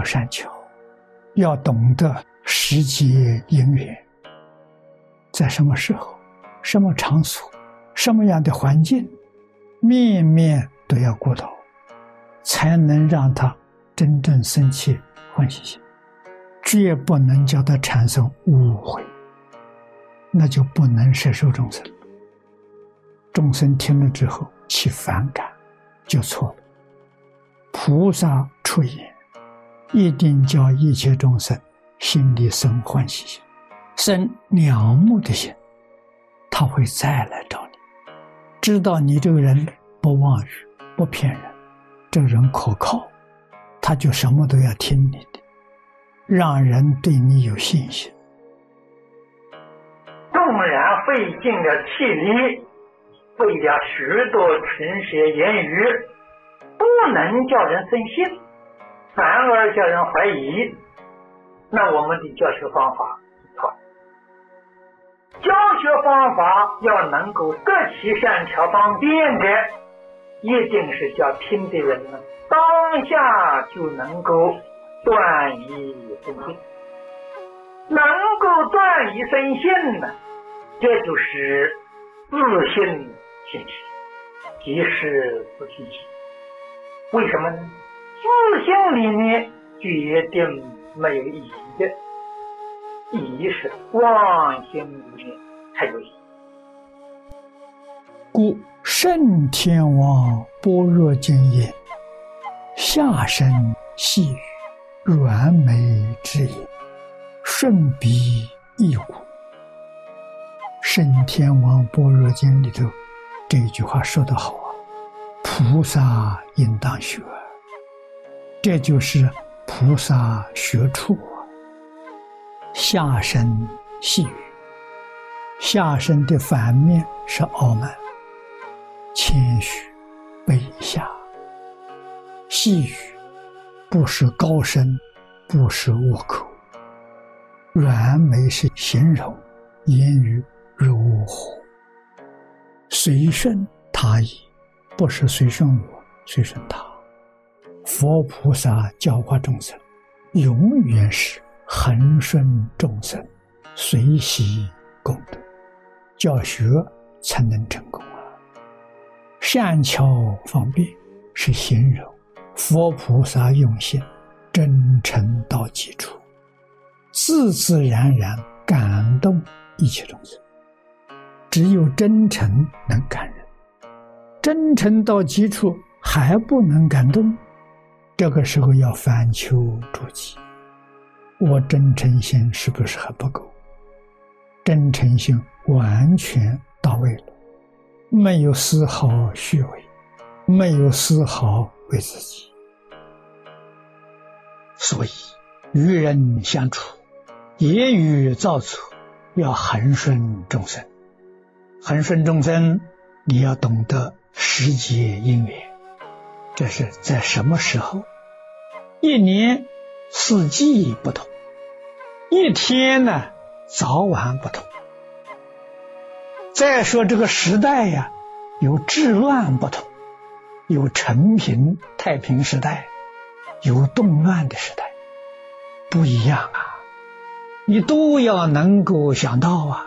要善巧，要懂得时节因缘，在什么时候、什么场所、什么样的环境，面面都要顾到，才能让他真正生起欢喜心，绝不能叫他产生误会，那就不能摄受众生。众生听了之后起反感，就错了。菩萨出言，一定叫一切众生心里生欢喜心，生仰慕的心，他会再来找你。知道你这个人不妄语、不骗人，这人可靠，他就什么都要听你的，让人对你有信心。纵然费尽了气力，费了许多唇舌言语。不能叫人生信，反而叫人怀疑。那我们的教学方法错。教学方法要能够得其善巧方便的，一定是叫听的人呢当下就能够断疑生信。能够断疑生信呢，这就是自信信息，即是自信心。为什么呢？自信里面决定没有意义的，意义是妄心里面才有意义。故圣天王般若经也：“下生细语，软美之言，顺鼻一骨。”圣天王般若经里头这句话说得好啊。菩萨应当学，这就是菩萨学处。下身细语，下身的反面是傲慢、谦虚、卑下。细语不是高深，不是恶口。软美是形容言语柔和，随顺他意。不是随顺我，随顺他。佛菩萨教化众生，永远是恒顺众生，随喜功德，教学才能成功啊！善巧方便是形容佛菩萨用心，真诚到极处，自自然然感动一切众生。只有真诚能感人。真诚到极处还不能感动，这个时候要反求诸己。我真诚心是不是还不够？真诚心完全到位了，没有丝毫虚伪，没有丝毫为自己。所以与人相处，言语造作要恒顺众生，恒顺众生，你要懂得。时节因缘，这是在什么时候？一年四季不同，一天呢早晚不同。再说这个时代呀，有治乱不同，有陈平太平时代，有动乱的时代，不一样啊！你都要能够想到啊，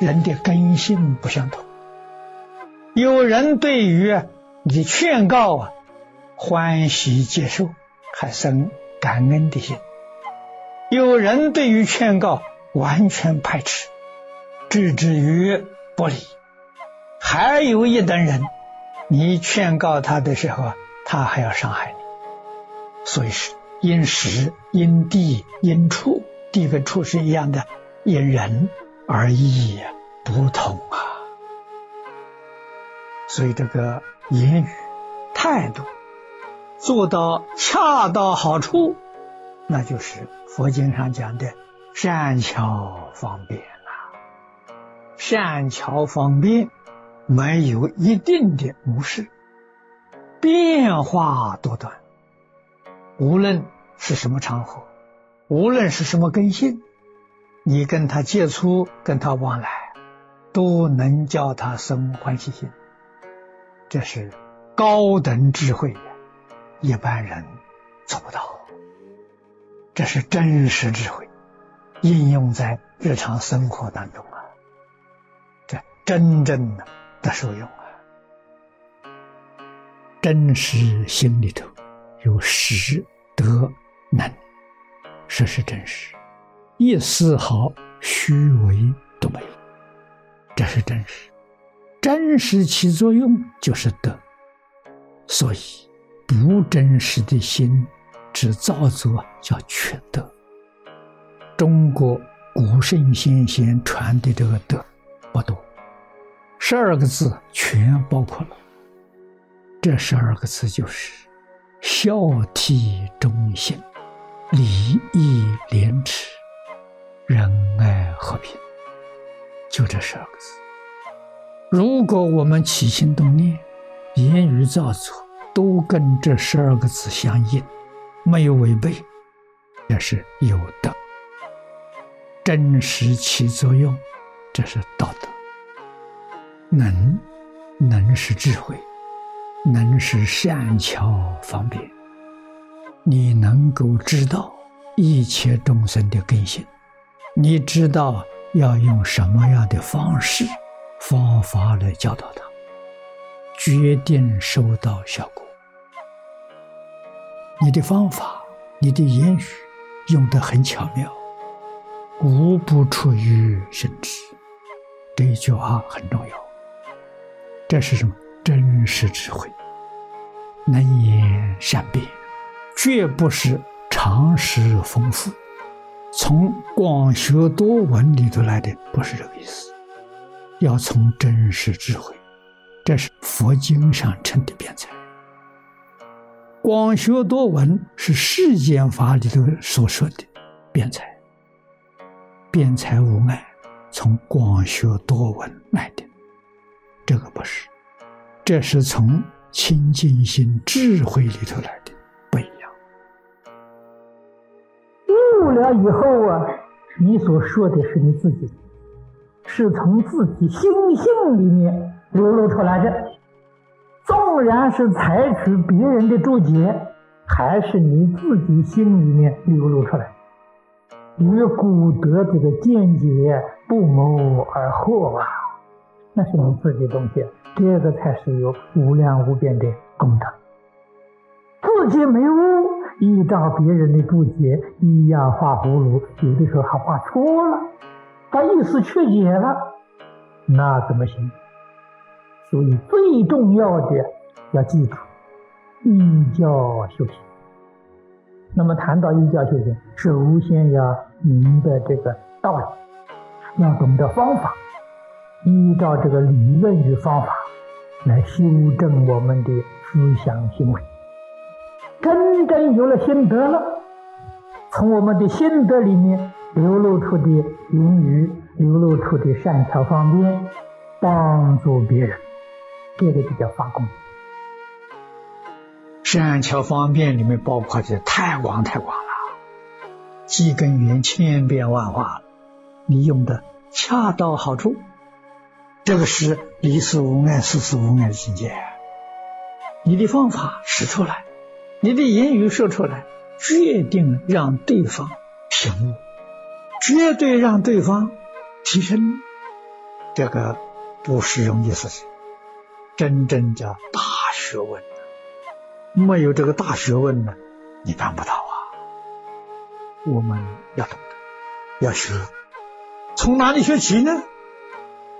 人的根性不相同。有人对于你劝告啊，欢喜接受，还生感恩的心；有人对于劝告完全排斥，置之于不理；还有一等人，你劝告他的时候，他还要伤害你。所以是因时、因地、因处，地跟处是一样的，因人而异不同啊。所以这个言语态度做到恰到好处，那就是佛经上讲的善巧方便啦。善巧方便没有一定的模式，变化多端。无论是什么场合，无论是什么根性，你跟他接触，跟他往来，都能叫他生欢喜心。这是高等智慧，一般人做不到。这是真实智慧，应用在日常生活当中啊，这真正的的受用啊。真实心里头有实德能，实是真实，一丝毫虚伪都没有，这是真实。真实起作用就是德，所以不真实的心只造作叫缺德。中国古圣先贤传的这个德不多，十二个字全包括了。这十二个字就是孝悌忠信、礼义廉耻、仁爱和平，就这十二个字。如果我们起心动念、言语造作都跟这十二个字相应，没有违背，这是有的。真实起作用，这是道德。能，能是智慧，能是善巧方便。你能够知道一切众生的根性，你知道要用什么样的方式。方法来教导他，决定收到效果。你的方法，你的言语用得很巧妙，无不出于心知。这一句话很重要。这是什么？真实智慧，能言善辩，绝不是常识丰富。从广学多闻里头来的，不是这个意思。要从真实智慧，这是佛经上称的辩才。广学多闻是世间法里头所说的辩才，辩才无碍，从广学多闻来的。这个不是，这是从清净心智慧里头来的，不一样。悟了以后啊，你所说的是你自己。是从自己心性里面流露出来的，纵然是采取别人的注解，还是你自己心里面流露出来，与古德这个见解不谋而合啊！那是你自己东西，这个才是有无量无边的功德。自己没悟，依照别人的注解一样画葫芦，有的时候还画错了。把意思曲解了，那怎么行？所以最重要的要记住，依教修行。那么谈到依教修行，首先要明白这个道理，要懂得方法，依照这个理论与方法来修正我们的思想行为。真正有了心得了，从我们的心得里面。流露出的言语，流露出的善巧方便，帮助别人，这个就叫发功。善巧方便里面包括的太广太广了，几根源千变万化了，你用的恰到好处，这个是理事无碍、事事无碍的境界。你的方法使出来，你的言语说出来，决定让对方醒悟。绝对让对方提升，这个不是容易事情，真正叫大学问。没有这个大学问呢，你办不到啊。我们要懂得，要学，从哪里学起呢？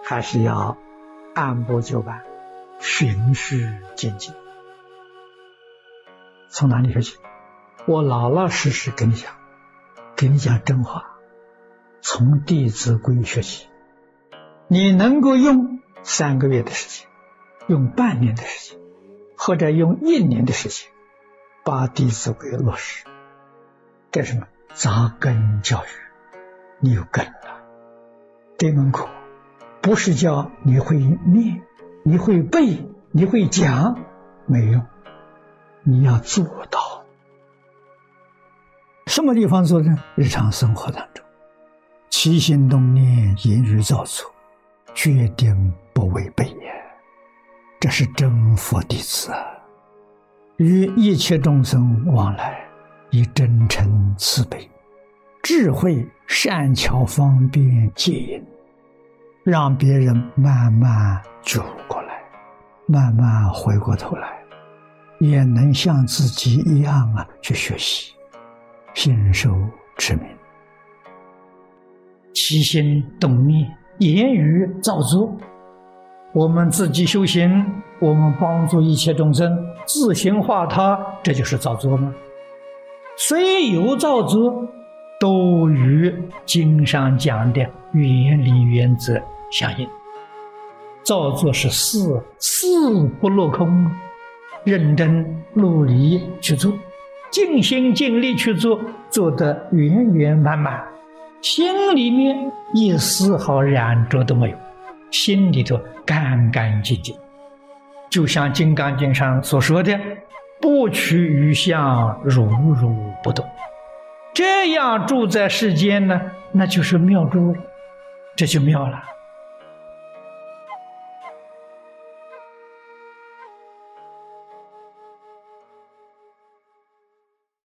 还是要按部就班，循序渐进。从哪里学起？我老老实实跟你讲，跟你讲真话。从《弟子规》学习，你能够用三个月的时间，用半年的时间，或者用一年的时间，把《弟子规》落实。干什么？扎根教育，你有根了。这门课不是教你会念、你会背、你会讲，没用。你要做到。什么地方做呢？日常生活当中。起心动念、言语造作，决定不违背也！这是真佛弟子啊！与一切众生往来，以真诚慈悲、智慧善巧方便接引，让别人慢慢觉悟过来，慢慢回过头来，也能像自己一样啊去学习，信受持名，起心动念、言语造作。我们自己修行，我们帮助一切众生自行化他，这就是造作吗？虽有造作，都与经上讲的原理原则相应。造作是事，事不落空，认真努力去做，尽心尽力去做，做得圆圆满满，心里面一丝毫染着都没有。心里头干干净净，就像《金刚经》上所说的“不取于相，如如不动”，这样住在世间呢，那就是妙住，这就妙了。